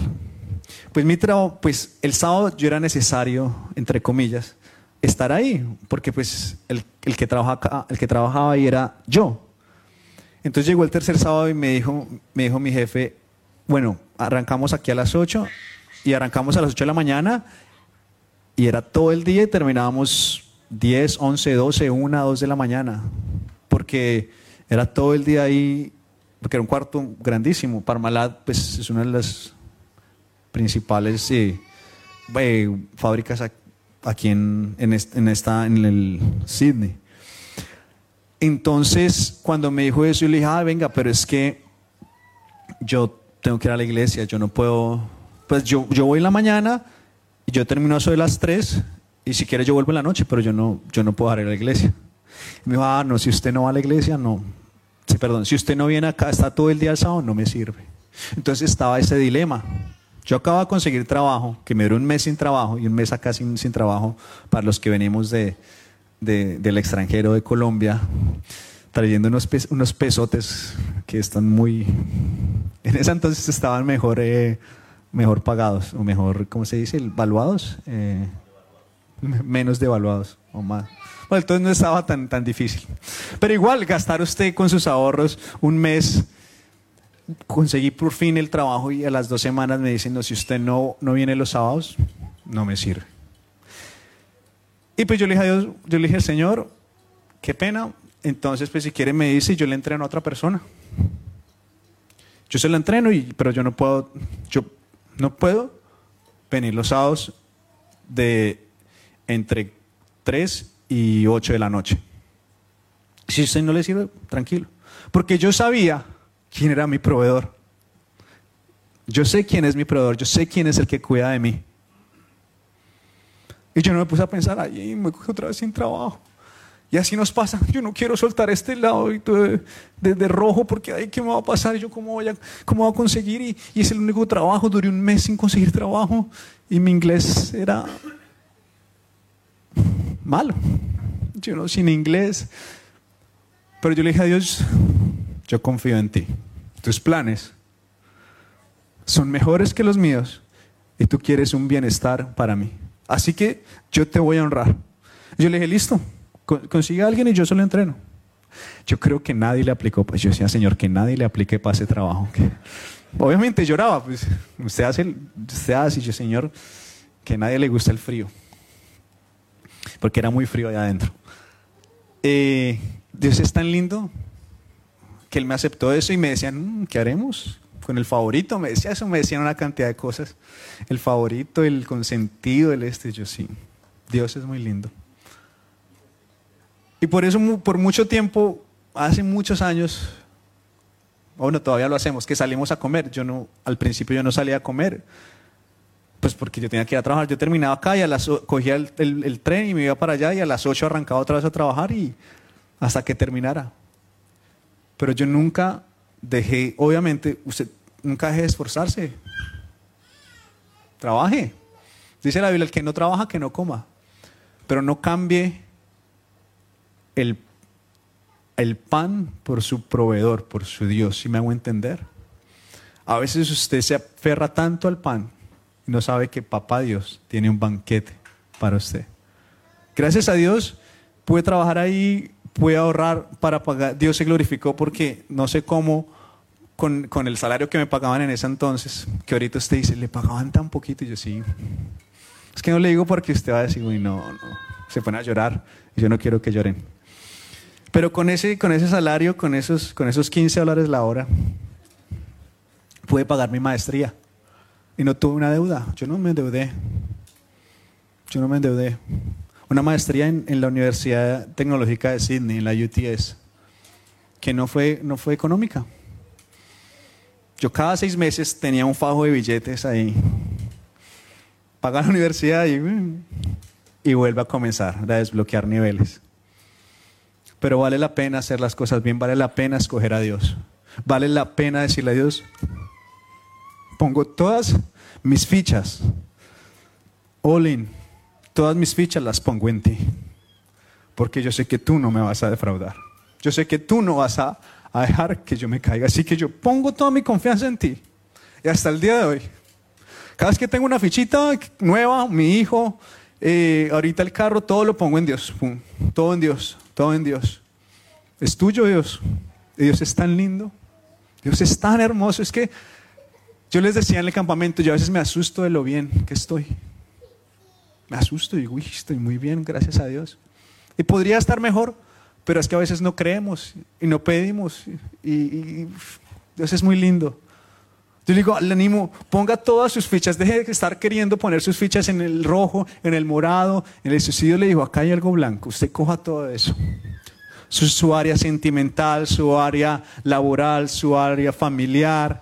Pues mi trabajo, pues el sábado yo era necesario, entre comillas, estar ahí, porque pues el, el, que, trabaja el que trabajaba ahí era yo. Entonces llegó el tercer sábado y me dijo, me dijo mi jefe, bueno, arrancamos aquí a las 8 y arrancamos a las 8 de la mañana y era todo el día y terminábamos 10, 11, 12, 1, 2 de la mañana, porque era todo el día ahí, porque era un cuarto grandísimo. Parmalat pues, es una de las principales eh, eh, fábricas aquí en, en, en, esta, en el Sydney. Entonces, cuando me dijo eso, yo le dije, ah, venga, pero es que yo tengo que ir a la iglesia, yo no puedo, pues yo, yo voy en la mañana y yo termino eso de las 3 y si quiere yo vuelvo en la noche, pero yo no, yo no puedo ir a la iglesia. Y me dijo, ah, no, si usted no va a la iglesia, no. Sí, perdón, si usted no viene acá, está todo el día al sábado, no me sirve. Entonces estaba ese dilema. Yo acabo de conseguir trabajo, que me duró un mes sin trabajo y un mes acá sin, sin trabajo para los que venimos de, de, del extranjero, de Colombia, trayendo unos, unos pesotes que están muy... *laughs* En ese entonces estaban mejor, eh, mejor pagados, o mejor, ¿cómo se dice? ¿Valuados? Eh, *laughs* menos devaluados o más. Bueno, entonces no estaba tan, tan difícil. Pero igual, gastar usted con sus ahorros un mes, conseguí por fin el trabajo y a las dos semanas me dicen, no, si usted no, no viene los sábados, no me sirve. Y pues yo le dije a Dios, yo le dije, Señor, qué pena, entonces pues si quiere me dice, yo le entreno a otra persona. Yo se la entreno, y, pero yo no puedo, yo no puedo venir los sábados de entre 3 y 8 de la noche. Si usted no le sirve, tranquilo. Porque yo sabía quién era mi proveedor. Yo sé quién es mi proveedor, yo sé quién es el que cuida de mí. Y yo no me puse a pensar, ay, me cojo otra vez sin trabajo. Y así nos pasa. Yo no quiero soltar este lado de, de, de rojo porque, ay, ¿qué me va a pasar? ¿Yo cómo voy a, cómo voy a conseguir? Y, y es el único trabajo. Duré un mes sin conseguir trabajo. Y mi inglés era malo. Yo no sin inglés. Pero yo le dije a Dios, yo confío en ti. Tus planes son mejores que los míos y tú quieres un bienestar para mí. Así que yo te voy a honrar. Yo le dije, listo, consigue a alguien y yo solo entreno. Yo creo que nadie le aplicó, pues yo decía, Señor, que nadie le aplique para ese trabajo. obviamente lloraba, pues usted hace, usted yo, Señor, que nadie le gusta el frío porque era muy frío allá adentro. Eh, Dios es tan lindo que Él me aceptó eso y me decían, mm, ¿qué haremos? Con el favorito, me decía eso, me decían una cantidad de cosas. El favorito, el consentido, el este, yo sí. Dios es muy lindo. Y por eso, por mucho tiempo, hace muchos años, bueno, todavía lo hacemos, que salimos a comer. Yo no, al principio yo no salía a comer, pues porque yo tenía que ir a trabajar. Yo terminaba acá y a las, cogía el, el, tren y me iba para allá y a las 8 arrancaba otra vez a trabajar y hasta que terminara. Pero yo nunca dejé, obviamente, usted nunca deje de esforzarse. Trabaje. Dice la Biblia, el que no trabaja, que no coma. Pero no cambie el, el pan por su proveedor, por su Dios, si me hago entender. A veces usted se aferra tanto al pan no sabe que papá Dios tiene un banquete para usted. Gracias a Dios pude trabajar ahí, pude ahorrar para pagar. Dios se glorificó porque no sé cómo con, con, el salario que me pagaban en ese entonces, que ahorita usted dice, le pagaban tan poquito y yo sí. Es que no le digo porque usted va a decir, uy, no, no, se pone a llorar y yo no quiero que lloren. Pero con ese, con ese salario, con esos, con esos 15 dólares la hora, pude pagar mi maestría y no tuve una deuda. Yo no me endeudé. Yo no me endeudé. Una maestría en, en la Universidad Tecnológica de Sydney, en la UTS, que no fue, no fue económica. Yo cada seis meses tenía un fajo de billetes ahí. Paga la universidad y, y vuelve a comenzar a desbloquear niveles. Pero vale la pena hacer las cosas bien, vale la pena escoger a Dios. Vale la pena decirle a Dios, pongo todas mis fichas, all in, todas mis fichas las pongo en ti. Porque yo sé que tú no me vas a defraudar. Yo sé que tú no vas a, dejar que yo me caiga. Así que yo pongo toda mi confianza en ti. Y hasta el día de hoy. Cada vez que tengo una fichita nueva, mi hijo, eh, ahorita el carro, todo lo pongo en Dios. todo en Dios, todo en Dios. Es tuyo Dios. Dios es tan lindo. Dios es tan hermoso. Es que yo les decía en el campamento, yo a veces me asusto de lo bien que estoy. Me asusto y digo, uy, estoy muy bien, gracias a Dios. Y podría estar mejor, pero es que a veces no creemos y no pedimos. Y, Dios es muy lindo. Yo le digo, le animo, ponga todas sus fichas, deje de estar queriendo poner sus fichas en el rojo, en el morado, en el suicidio. Le digo, acá hay algo blanco, usted coja todo eso. Su área sentimental, su área laboral, su área familiar,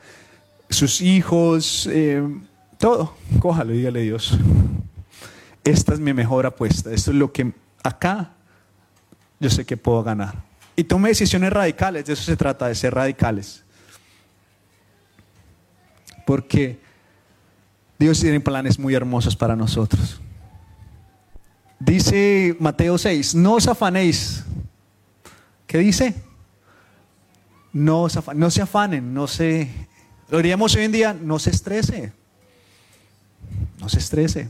sus hijos, eh, todo. Cójalo dígale Dios. Esta es mi mejor apuesta. Esto es lo que acá yo sé que puedo ganar. Y tome decisiones radicales. De eso se trata, de ser radicales. Porque Dios tiene planes muy hermosos para nosotros. Dice Mateo 6, no os afanéis. ¿Qué dice? No, no se afanen, no se lo diríamos hoy en día, no se estrese. No se estrese.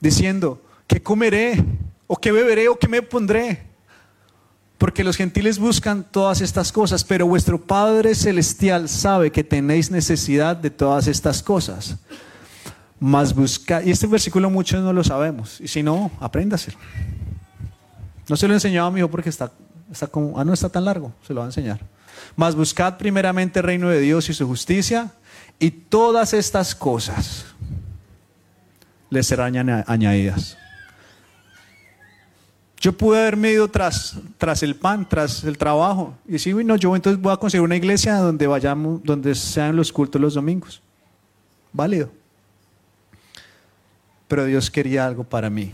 Diciendo, ¿qué comeré? ¿O qué beberé? ¿O qué me pondré? Porque los gentiles buscan todas estas cosas, pero vuestro Padre Celestial sabe que tenéis necesidad de todas estas cosas. Más busca, y este versículo muchos no lo sabemos, y si no, apréndaselo. No se lo he enseñado a mi hijo porque está, está como, ah, no está tan largo, se lo va a enseñar. Mas buscad primeramente el reino de Dios y su justicia, y todas estas cosas les serán añadidas. Yo pude haberme ido tras, tras el pan, tras el trabajo, y decir, no, yo entonces voy a conseguir una iglesia donde vayamos, donde sean los cultos los domingos. Válido. Pero Dios quería algo para mí.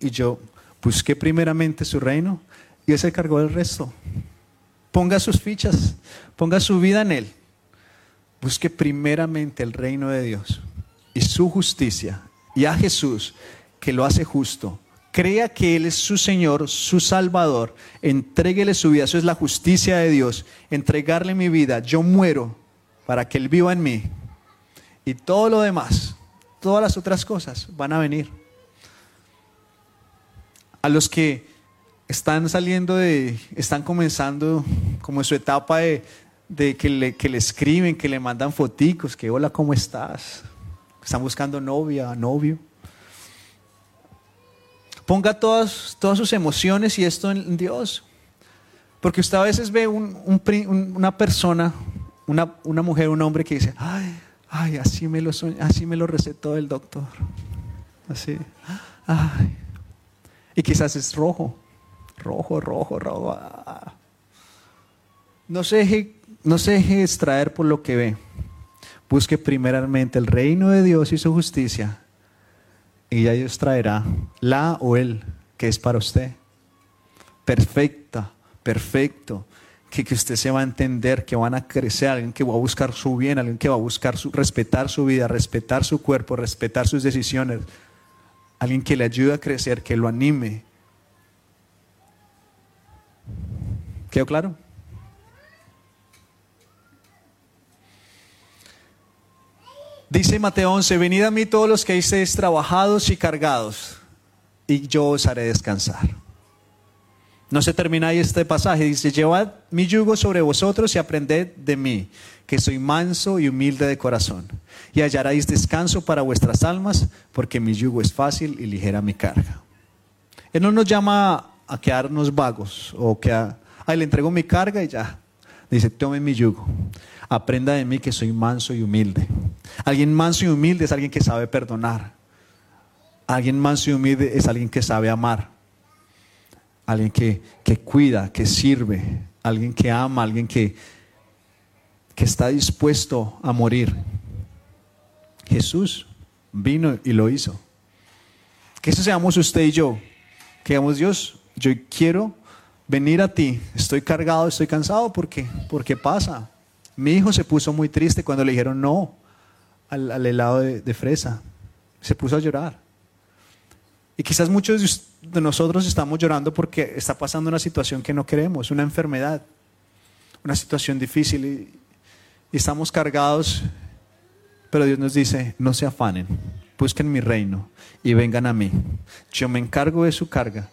Y yo busqué primeramente su reino y Él se cargó del resto. Ponga sus fichas, ponga su vida en Él. Busque primeramente el reino de Dios y su justicia y a Jesús que lo hace justo. Crea que Él es su Señor, su Salvador. Entréguele su vida. Eso es la justicia de Dios. Entregarle mi vida. Yo muero para que Él viva en mí. Y todo lo demás, todas las otras cosas van a venir. A los que están saliendo de, están comenzando como su etapa de, que, le, que le escriben, que le mandan foticos, que hola, ¿cómo estás? Están buscando novia, novio. Ponga todas, todas sus emociones y esto en Dios. Porque usted a veces ve una persona, una, una, mujer, un hombre que dice, ay, ay, así me lo, así me lo recetó el doctor. Así, ay. Y quizás es rojo rojo, rojo, rojo. No se deje, no extraer por lo que ve. Busque primeramente el reino de Dios y su justicia y ya Dios traerá la o el que es para usted. Perfecta, perfecto. Que, que, usted se va a entender, que van a crecer, alguien que va a buscar su bien, alguien que va a buscar su, respetar su vida, respetar su cuerpo, respetar sus decisiones, alguien que le ayude a crecer, que lo anime. ¿Quedó claro? Dice Mateo 11, venid a mí todos los que estéis trabajados y cargados, y yo os haré descansar. No se termina ahí este pasaje, dice, llevad mi yugo sobre vosotros y aprended de mí, que soy manso y humilde de corazón, y hallaréis descanso para vuestras almas, porque mi yugo es fácil y ligera mi carga. Él no nos llama a quedarnos vagos o a, ay, le entrego mi carga y ya. Dice, tome mi yugo aprenda de mí que soy manso y humilde. Alguien manso y humilde es alguien que sabe perdonar. Alguien manso y humilde es alguien que sabe amar. Alguien que, que cuida, que sirve. Alguien que ama, alguien que, que está dispuesto a morir. Jesús vino y lo hizo. Que eso seamos usted y yo. Que Dios, yo quiero venir a ti. Estoy cargado, estoy cansado porque, porque pasa. Mi hijo se puso muy triste cuando le dijeron no al, helado de, fresa. Se puso a llorar. Y quizás muchos de nosotros estamos llorando porque está pasando una situación que no queremos, una enfermedad, una situación difícil y, y estamos cargados. Pero Dios nos dice, no se afanen, busquen mi reino y vengan a mí. Yo me encargo de su carga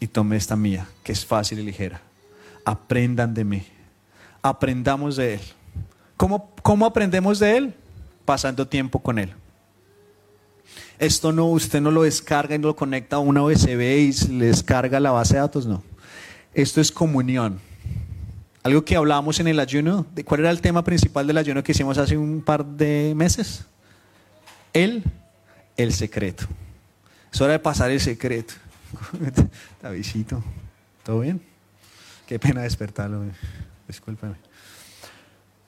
y tome esta mía, que es fácil y ligera. Aprendan de mí aprendamos de Él. ¿Cómo, ¿Cómo, aprendemos de Él? Pasando tiempo con Él. Esto no, usted no lo descarga y no lo conecta a una USB y le descarga la base de datos, no. Esto es comunión. Algo que hablábamos en el ayuno, de ¿cuál era el tema principal del ayuno que hicimos hace un par de meses? El, el secreto. Es hora de pasar el secreto. *laughs* Davidito, ¿todo bien? Qué pena despertarlo discúlpeme.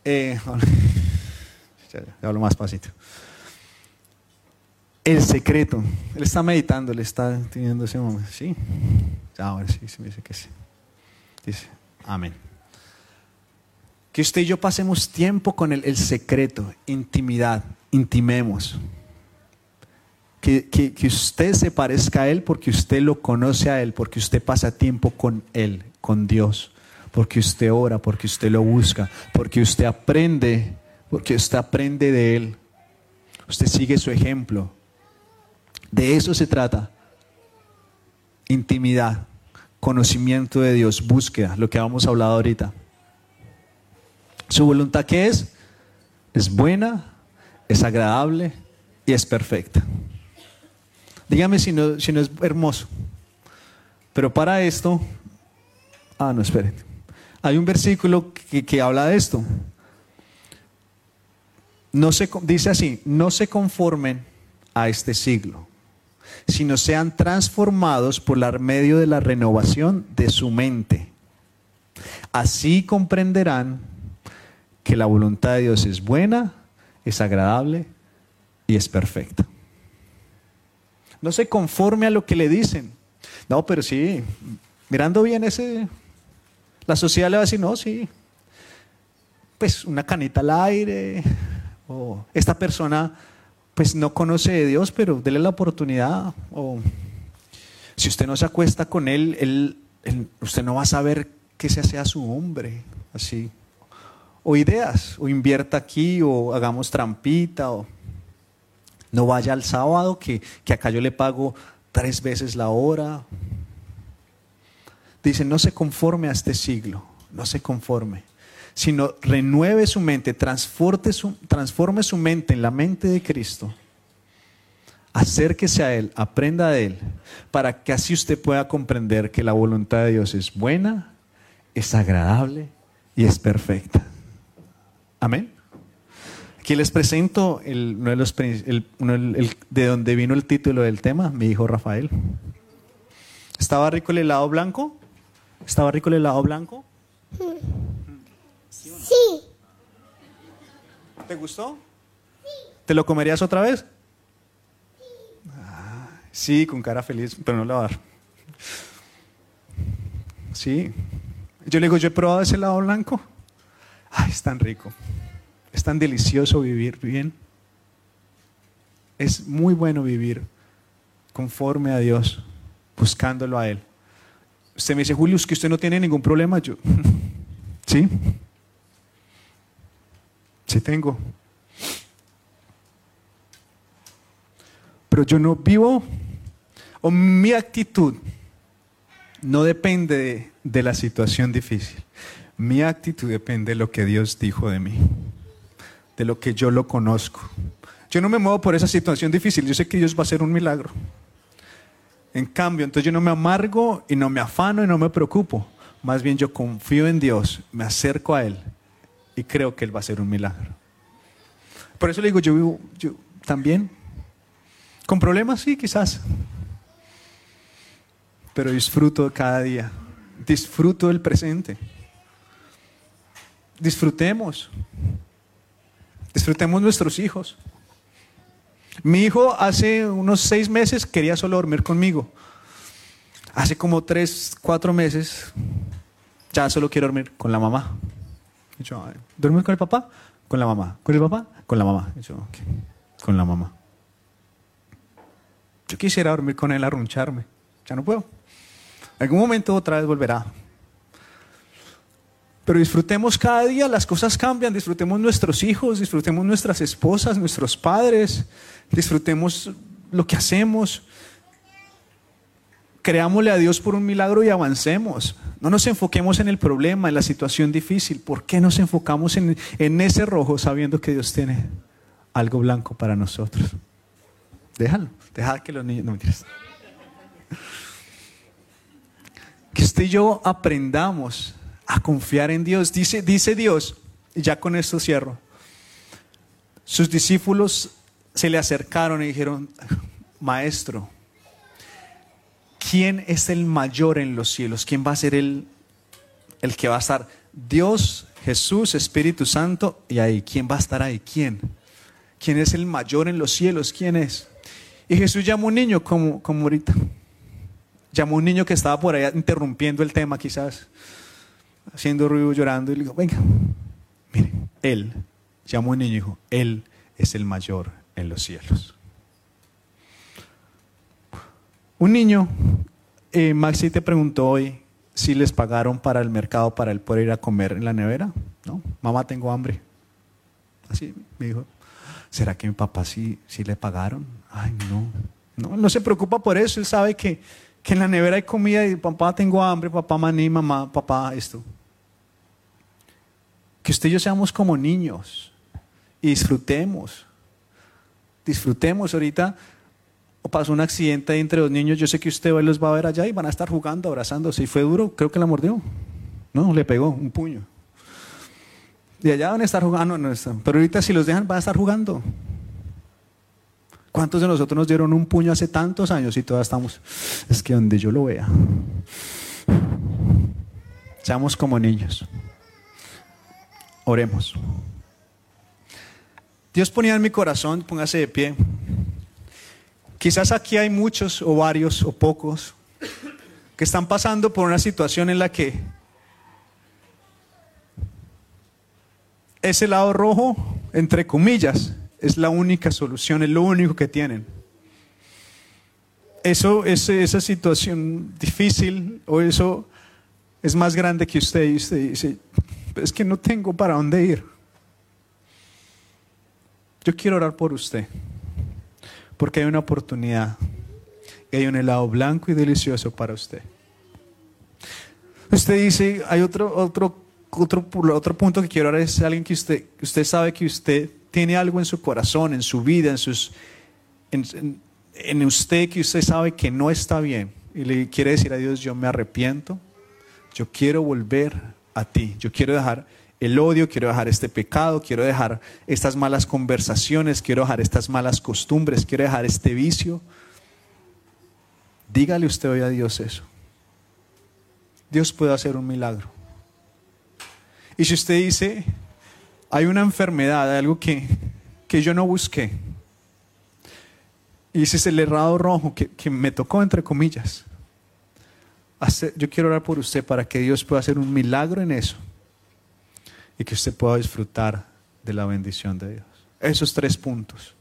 Eh, *laughs* hablo más pasito. El secreto. Él está meditando, le está teniendo ese momento. Sí. Ahora sí, se me dice que sí. Dice, amén. Que usted y yo pasemos tiempo con el, el secreto, intimidad, intimemos. Que, que, que, usted se parezca a Él porque usted lo conoce a Él, porque usted pasa tiempo con Él, con Dios porque usted ora, porque usted lo busca, porque usted aprende, porque usted aprende de Él. Usted sigue su ejemplo. De eso se trata. Intimidad, conocimiento de Dios, búsqueda, lo que hemos hablado ahorita. ¿Su voluntad qué es? Es buena, es agradable y es perfecta. Dígame si no, si no es hermoso. Pero para esto, ah, no, esperen. Hay un versículo que, habla de esto. No se, dice así, no se conformen a este siglo, sino sean transformados por el medio de la renovación de su mente. Así comprenderán que la voluntad de Dios es buena, es agradable y es perfecta. No se conforme a lo que le dicen. No, pero sí, mirando bien ese la sociedad le va a decir, no, sí, pues una canita al aire, o esta persona pues no conoce de Dios, pero dele la oportunidad, o si usted no se acuesta con él, él, usted no va a saber que se sea su hombre, así. O ideas, o invierta aquí, o hagamos trampita, o no vaya al sábado, que, que acá yo le pago tres veces la hora, Dice, no se conforme a este siglo, no se conforme, sino renueve su mente, su, transforme su mente en la mente de Cristo. Acérquese a Él, aprenda de Él, para que así usted pueda comprender que la voluntad de Dios es buena, es agradable y es perfecta. Amén. Aquí les presento el, uno de, los, de donde vino el título del tema, mi hijo Rafael. ¿Estaba rico el helado blanco? ¿Estaba rico el helado blanco? Sí. ¿Te gustó? ¿Te lo comerías otra vez? Ah, sí, con cara feliz, pero no lo va a dar. Sí. Yo le digo, yo he probado ese lado blanco. Ay, es tan rico. Es tan delicioso vivir bien. Es muy bueno vivir conforme a Dios, buscándolo a Él. Usted me dice, Julio, es que usted no tiene ningún problema. Yo, *laughs* ¿sí? Sí tengo. Pero yo no vivo, o mi actitud no depende de, de la situación difícil. Mi actitud depende de lo que Dios dijo de mí, de lo que yo lo conozco. Yo no me muevo por esa situación difícil, yo sé que Dios va a hacer un milagro. En cambio, entonces yo no me amargo y no me afano y no me preocupo. Más bien yo confío en Dios, me acerco a Él y creo que Él va a hacer un milagro. Por eso le digo, yo vivo yo, también. Con problemas, sí, quizás. Pero disfruto cada día. Disfruto del presente. Disfrutemos. Disfrutemos nuestros hijos. Mi hijo hace unos seis meses quería solo dormir conmigo. Hace como tres, cuatro meses ya solo quiero dormir con la mamá. ¿Dormir con el papá? Con la mamá. ¿Con el papá? Con la mamá. Con la mamá. Yo quisiera dormir con él, arruncharme. Ya no puedo. Algún momento otra vez volverá. Pero disfrutemos cada día, las cosas cambian, disfrutemos nuestros hijos, disfrutemos nuestras esposas, nuestros padres, disfrutemos lo que hacemos. Creámosle a Dios por un milagro y avancemos. No nos enfoquemos en el problema, en la situación difícil. ¿Por qué nos enfocamos en, en ese rojo sabiendo que Dios tiene algo blanco para nosotros? Déjalo, deja que los niños... No mentiras. Que usted y yo aprendamos a confiar en Dios. Dice, dice Dios, y ya con esto cierro, sus discípulos se le acercaron y dijeron, maestro, ¿quién es el mayor en los cielos? ¿Quién va a ser el, el que va a estar? Dios, Jesús, Espíritu Santo, y ahí, ¿quién va a estar ahí? ¿Quién? ¿Quién es el mayor en los cielos? ¿Quién es? Y Jesús llamó a un niño como, como ahorita. Llamó a un niño que estaba por allá interrumpiendo el tema quizás haciendo ruido, llorando, y le digo, venga, mire, Él, llamó a un niño y dijo, Él es el mayor en los cielos. Un niño, eh, Maxi te preguntó hoy si les pagaron para el mercado para él poder ir a comer en la nevera. No, mamá, tengo hambre. Así me dijo, ¿será que mi papá sí, sí le pagaron? Ay, no. No, no se preocupa por eso, él sabe que, que en la nevera hay comida y papá tengo hambre, papá maní, mamá, papá esto. Que usted y yo seamos como niños y disfrutemos. Disfrutemos ahorita. Pasó un accidente entre los niños. Yo sé que usted los va a ver allá y van a estar jugando, abrazándose. Y fue duro, creo que la mordió. No, le pegó un puño. Y allá van a estar jugando. No Pero ahorita si los dejan, van a estar jugando. ¿Cuántos de nosotros nos dieron un puño hace tantos años y todavía estamos? Es que donde yo lo vea. Seamos como niños. Oremos. Dios ponía en mi corazón, póngase de pie. Quizás aquí hay muchos o varios o pocos que están pasando por una situación en la que ese lado rojo, entre comillas, es la única solución, es lo único que tienen. Eso, esa situación difícil o eso es más grande que usted y usted dice, es que no tengo para dónde ir. Yo quiero orar por usted, porque hay una oportunidad y hay un helado blanco y delicioso para usted. Usted dice, hay otro, otro, otro, otro punto que quiero orar es alguien que usted, usted sabe que usted tiene algo en su corazón, en su vida, en sus, en, en usted que usted sabe que no está bien y le quiere decir a Dios, yo me arrepiento, yo quiero volver a ti. Yo quiero dejar el odio, quiero dejar este pecado, quiero dejar estas malas conversaciones, quiero dejar estas malas costumbres, quiero dejar este vicio. Dígale usted hoy a Dios eso. Dios puede hacer un milagro. Y si usted dice, hay una enfermedad, algo que, que yo no busqué. Y ese es el errado rojo que, que me tocó, entre comillas. Yo quiero orar por usted para que Dios pueda hacer un milagro en eso y que usted pueda disfrutar de la bendición de Dios. Esos tres puntos.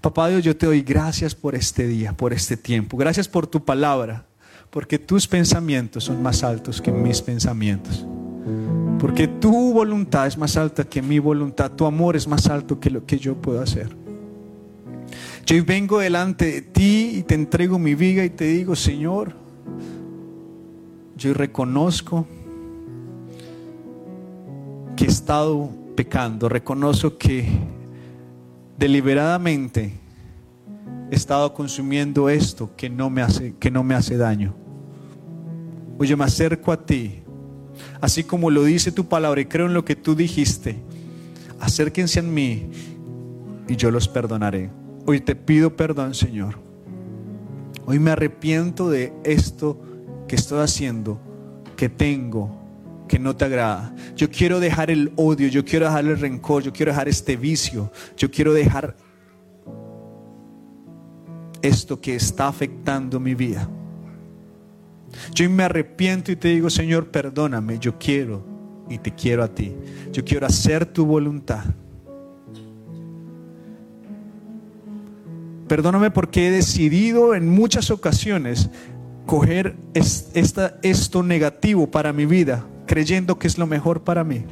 Papá Dios, yo te doy gracias por este día, por este tiempo. Gracias por tu palabra, porque tus pensamientos son más altos que mis pensamientos. Porque tu voluntad es más alta que mi voluntad, tu amor es más alto que lo que yo puedo hacer. Yo vengo delante de ti y te entrego mi vida y te digo, Señor, yo reconozco que he estado pecando, reconozco que deliberadamente he estado consumiendo esto que no me hace, que no me hace daño. Hoy yo me acerco a ti, así como lo dice tu palabra y creo en lo que tú dijiste. Acérquense a mí y yo los perdonaré. Hoy te pido perdón, Señor. Hoy me arrepiento de esto que estoy haciendo, que tengo, que no te agrada. Yo quiero dejar el odio, yo quiero dejar el rencor, yo quiero dejar este vicio, yo quiero dejar esto que está afectando mi vida. Yo me arrepiento y te digo, Señor, perdóname, yo quiero y te quiero a ti. Yo quiero hacer tu voluntad. Perdóname porque he decidido en muchas ocasiones coger esta, esto negativo para mi vida creyendo que es lo mejor para mí.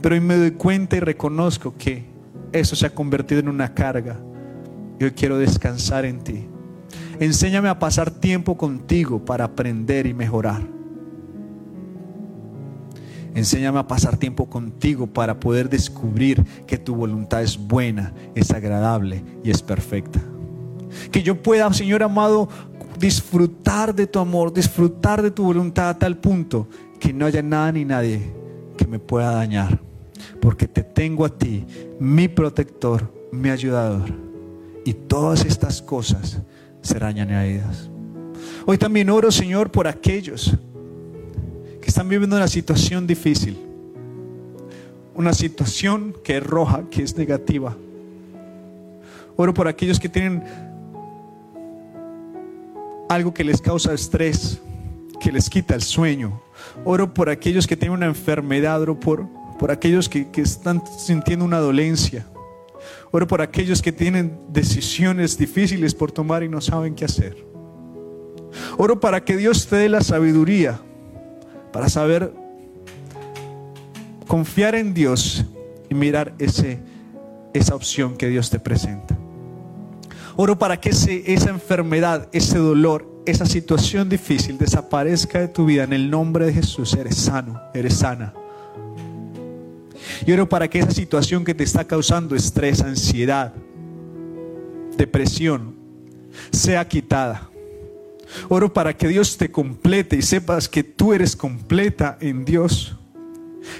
Pero hoy me doy cuenta y reconozco que eso se ha convertido en una carga. Yo quiero descansar en ti. Enséñame a pasar tiempo contigo para aprender y mejorar. Enséñame a pasar tiempo contigo para poder descubrir que tu voluntad es buena, es agradable y es perfecta. Que yo pueda, Señor amado, disfrutar de tu amor, disfrutar de tu voluntad a tal punto que no haya nada ni nadie que me pueda dañar. Porque te tengo a ti, mi protector, mi ayudador. Y todas estas cosas serán añadidas. Hoy también oro, Señor, por aquellos están viviendo una situación difícil. Una situación que es roja, que es negativa. Oro por aquellos que tienen algo que les causa estrés, que les quita el sueño. Oro por aquellos que tienen una enfermedad, oro por, por aquellos que, que están sintiendo una dolencia. Oro por aquellos que tienen decisiones difíciles por tomar y no saben qué hacer. Oro para que Dios te dé la sabiduría para saber confiar en Dios y mirar ese, esa opción que Dios te presenta. Oro para que esa enfermedad, ese dolor, esa situación difícil desaparezca de tu vida en el nombre de Jesús. Eres sano, eres sana. Y oro para que esa situación que te está causando estrés, ansiedad, depresión, sea quitada. Oro para que Dios te complete y sepas que tú eres completa en Dios.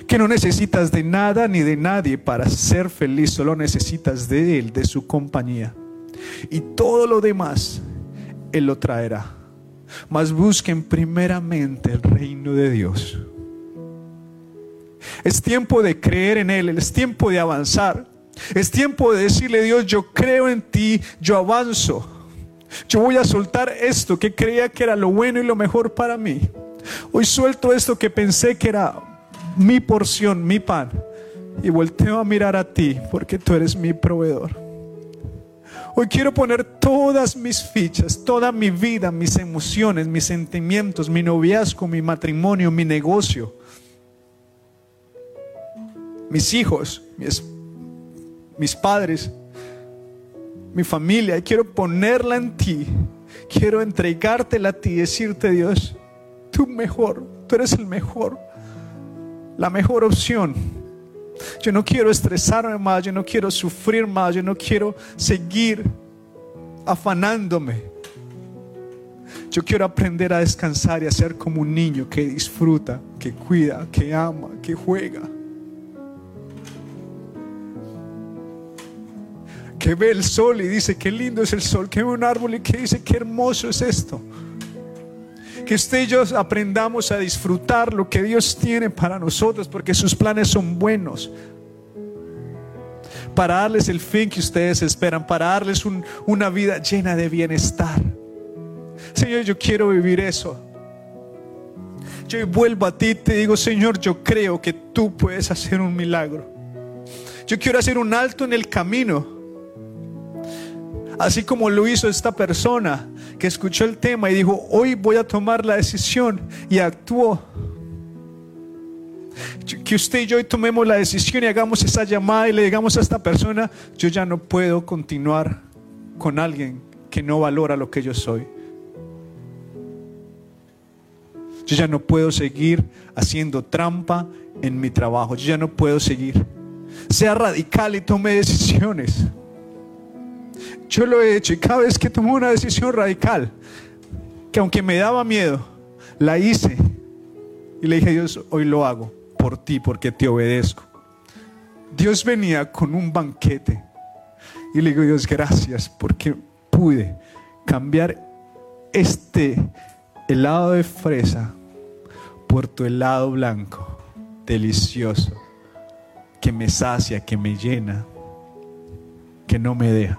Que no necesitas de nada ni de nadie para ser feliz, solo necesitas de Él, de su compañía. Y todo lo demás Él lo traerá. Mas busquen primeramente el reino de Dios. Es tiempo de creer en Él, es tiempo de avanzar. Es tiempo de decirle, Dios, yo creo en ti, yo avanzo. Yo voy a soltar esto que creía que era lo bueno y lo mejor para mí. Hoy suelto esto que pensé que era mi porción, mi pan. Y volteo a mirar a ti porque tú eres mi proveedor. Hoy quiero poner todas mis fichas, toda mi vida, mis emociones, mis sentimientos, mi noviazgo, mi matrimonio, mi negocio, mis hijos, mis, padres, mi familia. Y quiero ponerla en ti. Quiero entregártela a ti y decirte, Dios, tú mejor, tú eres el mejor, la mejor opción yo no quiero estresarme más, yo no quiero sufrir más, yo no quiero seguir afanándome. Yo quiero aprender a descansar y a ser como un niño que disfruta, que cuida, que ama, que juega. Que ve el sol y dice, qué lindo es el sol, que ve un árbol y que dice, qué hermoso es esto que usted y yo aprendamos a disfrutar lo que Dios tiene para nosotros, porque sus planes son buenos. para darles el fin que ustedes esperan, para darles una vida llena de bienestar. Señor, yo quiero vivir eso. Yo vuelvo a ti y te digo, Señor, yo creo que tú puedes hacer un milagro. Yo quiero hacer un alto en el camino. Así como lo hizo esta persona que escuchó el tema y dijo, hoy voy a tomar la decisión y actuó. Que usted y yo tomemos la decisión y hagamos esa llamada y le digamos a esta persona, yo ya no puedo continuar con alguien que no valora lo que yo soy. Yo ya no puedo seguir haciendo trampa en mi trabajo. Yo ya no puedo seguir. Sea radical y tome decisiones. Yo lo he hecho y cada vez que tomo una decisión radical, que aunque me daba miedo, la hice. Y le dije a Dios, hoy lo hago por ti, porque te obedezco. Dios venía con un banquete. Y le digo, Dios, gracias porque pude cambiar este helado de fresa por tu helado blanco, delicioso, que me sacia, que me llena, que no me deja.